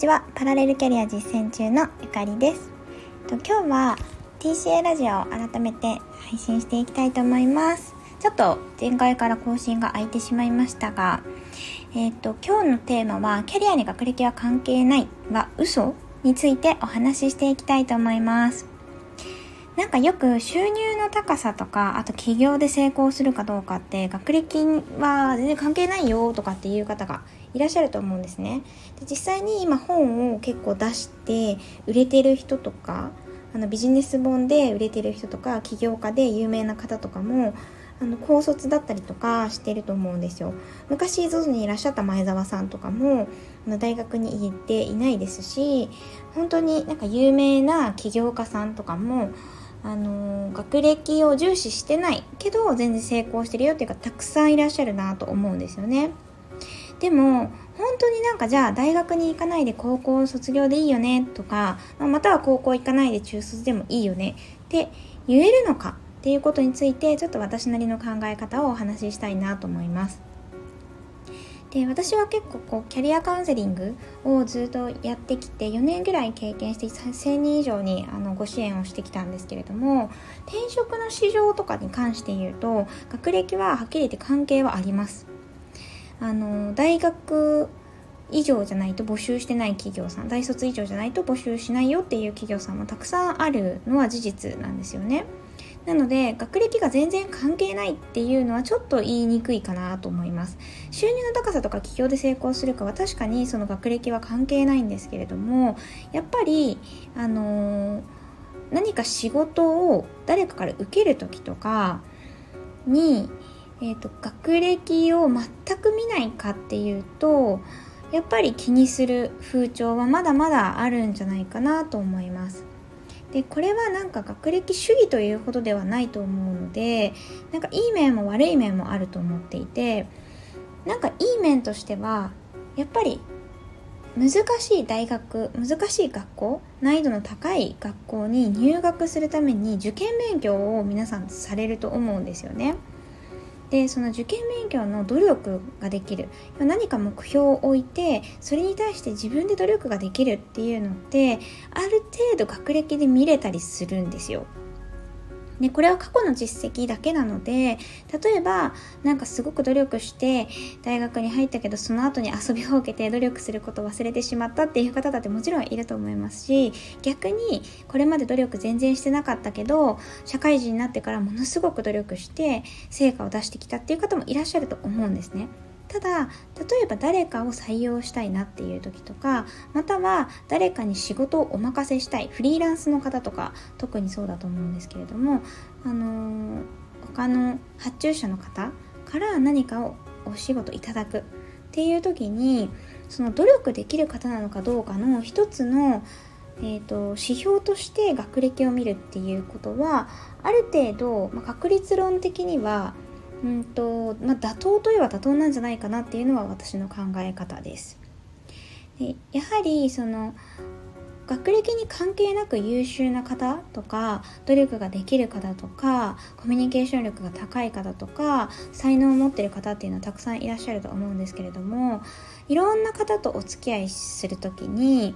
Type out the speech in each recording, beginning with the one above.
ちはパラレルキャリア実践中のゆかりです。と今日は TCA ラジオを改めて配信していきたいと思います。ちょっと前回から更新が空いてしまいましたがえっ、ー、と今日のテーマはキャリアに学歴は関係ないは嘘についてお話ししていきたいと思います。なんかよく収入の高さとか、あと起業で成功するかどうかって、学歴は全然関係ないよとかっていう方がいらっしゃると思うんですね。で実際に今本を結構出して売れてる人とか、あのビジネス本で売れてる人とか、起業家で有名な方とかも、あの高卒だったりとかしてると思うんですよ。昔 ZOZO にいらっしゃった前澤さんとかも大学に行っていないですし本当になんか有名な起業家さんとかもあの学歴を重視してないけど全然成功してるよっていうかたくさんいらっしゃるなと思うんですよね。でも本当になんかじゃあ大学に行かないで高校卒業でいいよね？とかまたは高校行かないで中卒でもいいよね？って言えるのか？っていうことについてちょっと私なりの考え方をお話ししたいなと思います。で私は結構こうキャリアカウンセリングをずっとやってきて4年ぐらい経験して1000人以上にあのご支援をしてきたんですけれども転職の市場とかに関して言うと学歴ははっきり言って関係はあります。あの大学以上じゃないと募集してない企業さん大卒以上じゃないと募集しないよっていう企業さんもたくさんあるのは事実なんですよね。なので学歴が全然関係ないっていうのはちょっと言いにくいかなと思います。収入の高さとか起業で成功するかは確かにその学歴は関係ないんですけれどもやっぱりあのー、何か仕事を誰かから受ける時とかに、えーと、学歴を全く見ないかっていうとやっぱり気にする風潮はまだまだあるんじゃないかなと思います。でこれはなんか学歴主義というほどではないと思うのでなんかいい面も悪い面もあると思っていてなんかいい面としてはやっぱり難しい大学難しい学校難易度の高い学校に入学するために受験勉強を皆さんされると思うんですよね。でその受験勉強の努力ができる何か目標を置いてそれに対して自分で努力ができるっていうのってある程度学歴で見れたりするんですよ。でこれは過去の実績だけなので例えばなんかすごく努力して大学に入ったけどその後に遊びほうけて努力することを忘れてしまったっていう方だってもちろんいると思いますし逆にこれまで努力全然してなかったけど社会人になってからものすごく努力して成果を出してきたっていう方もいらっしゃると思うんですね。ただ例えば誰かを採用したいなっていう時とかまたは誰かに仕事をお任せしたいフリーランスの方とか特にそうだと思うんですけれども、あのー、他の発注者の方から何かをお仕事いただくっていう時にその努力できる方なのかどうかの一つのえーと、指標として学歴を見るっていうことはある程度、まあ、確率論的にはうんとまあ、妥当といえば妥当なんじゃないかなっていうのは私の考え方です。でやはりその学歴に関係なく優秀な方とか努力ができる方とかコミュニケーション力が高い方とか才能を持ってる方っていうのはたくさんいらっしゃると思うんですけれどもいろんな方とお付き合いする時に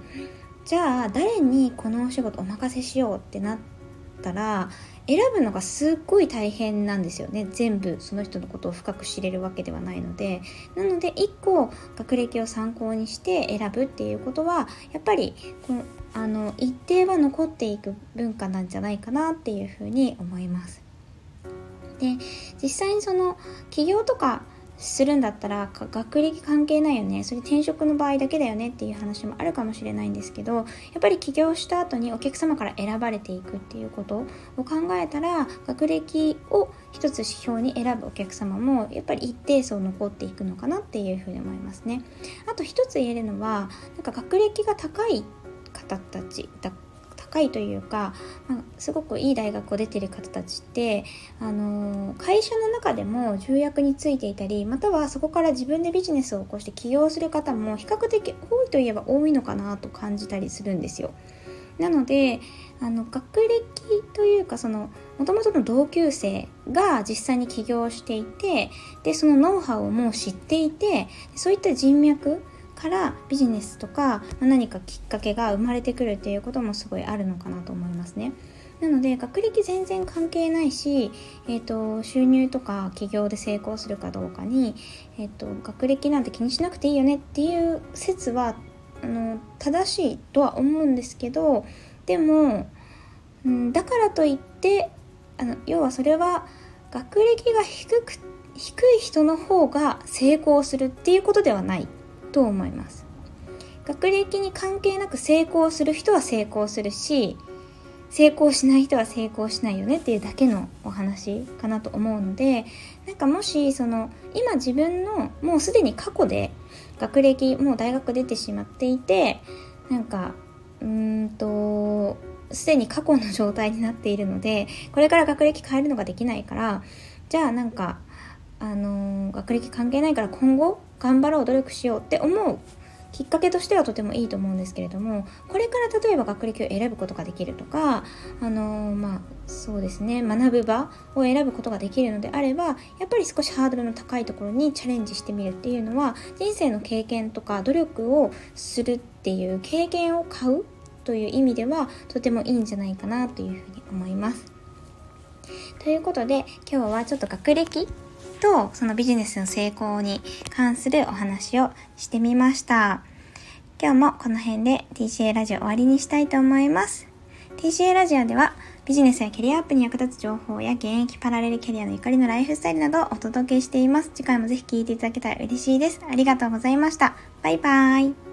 じゃあ誰にこのお仕事お任せしようってなってたら選ぶのがすっごい大変なんですよね全部その人のことを深く知れるわけではないのでなので1個学歴を参考にして選ぶっていうことはやっぱりこのあの一定は残っていく文化なんじゃないかなっていうふうに思います。で実際にその起業とかするんだったら学歴関係ないよね。それ転職の場合だけだよねっていう話もあるかもしれないんですけどやっぱり起業した後にお客様から選ばれていくっていうことを考えたら学歴を一つ指標に選ぶお客様もやっぱり一定数残っていくのかなっていうふうに思いますね。あと一つ言えるのはなんか学歴が高い方たちだ高いというか、すごくいい大学を出てる方たちって、あの、会社の中でも重役についていたりまたはそこから自分でビジネスを起こして起業する方も比較的多いといえば多いのかなと感じたりするんですよ。なのであの学歴というかそのもともとの同級生が実際に起業していてでそのノウハウをもう知っていてそういった人脈からビジネスとか何かきっかけが生まれてくるっていうこともすごいあるのかなと思いますね。なので学歴全然関係ないし、えーと、収入とか起業で成功するかどうかに、えーと、学歴なんて気にしなくていいよねっていう説はあの正しいとは思うんですけどでも、うん、だからといってあの要はそれは学歴が低く低い人の方が成功するっていうことではないと思います。学歴に関係なく成功する人は成功するし成功しない人は成功しないよねっていうだけのお話かなと思うのでなんかもしその今自分のもうすでに過去で学歴もう大学出てしまっていてなんかうんとすでに過去の状態になっているのでこれから学歴変えるのができないからじゃあなんかあの、学歴関係ないから今後頑張ろう努力しようって思うきっかけとしてはとてもいいと思うんですけれどもこれから例えば学歴を選ぶことができるとかあのー、まあそうですね学ぶ場を選ぶことができるのであればやっぱり少しハードルの高いところにチャレンジしてみるっていうのは人生の経験とか努力をするっていう経験を買うという意味ではとてもいいんじゃないかなというふうに思います。ということで今日はちょっと学歴とそのビジネスの成功に関するお話をしてみました。今日もこの辺で TCA ラジオ終わりにしたいと思います。TCA ラジオではビジネスやキャリアアップに役立つ情報や現役パラレルキャリアのゆかりのライフスタイルなどをお届けしています。次回もぜひ聴いていただけたら嬉しいです。ありがとうございました。バイバーイ。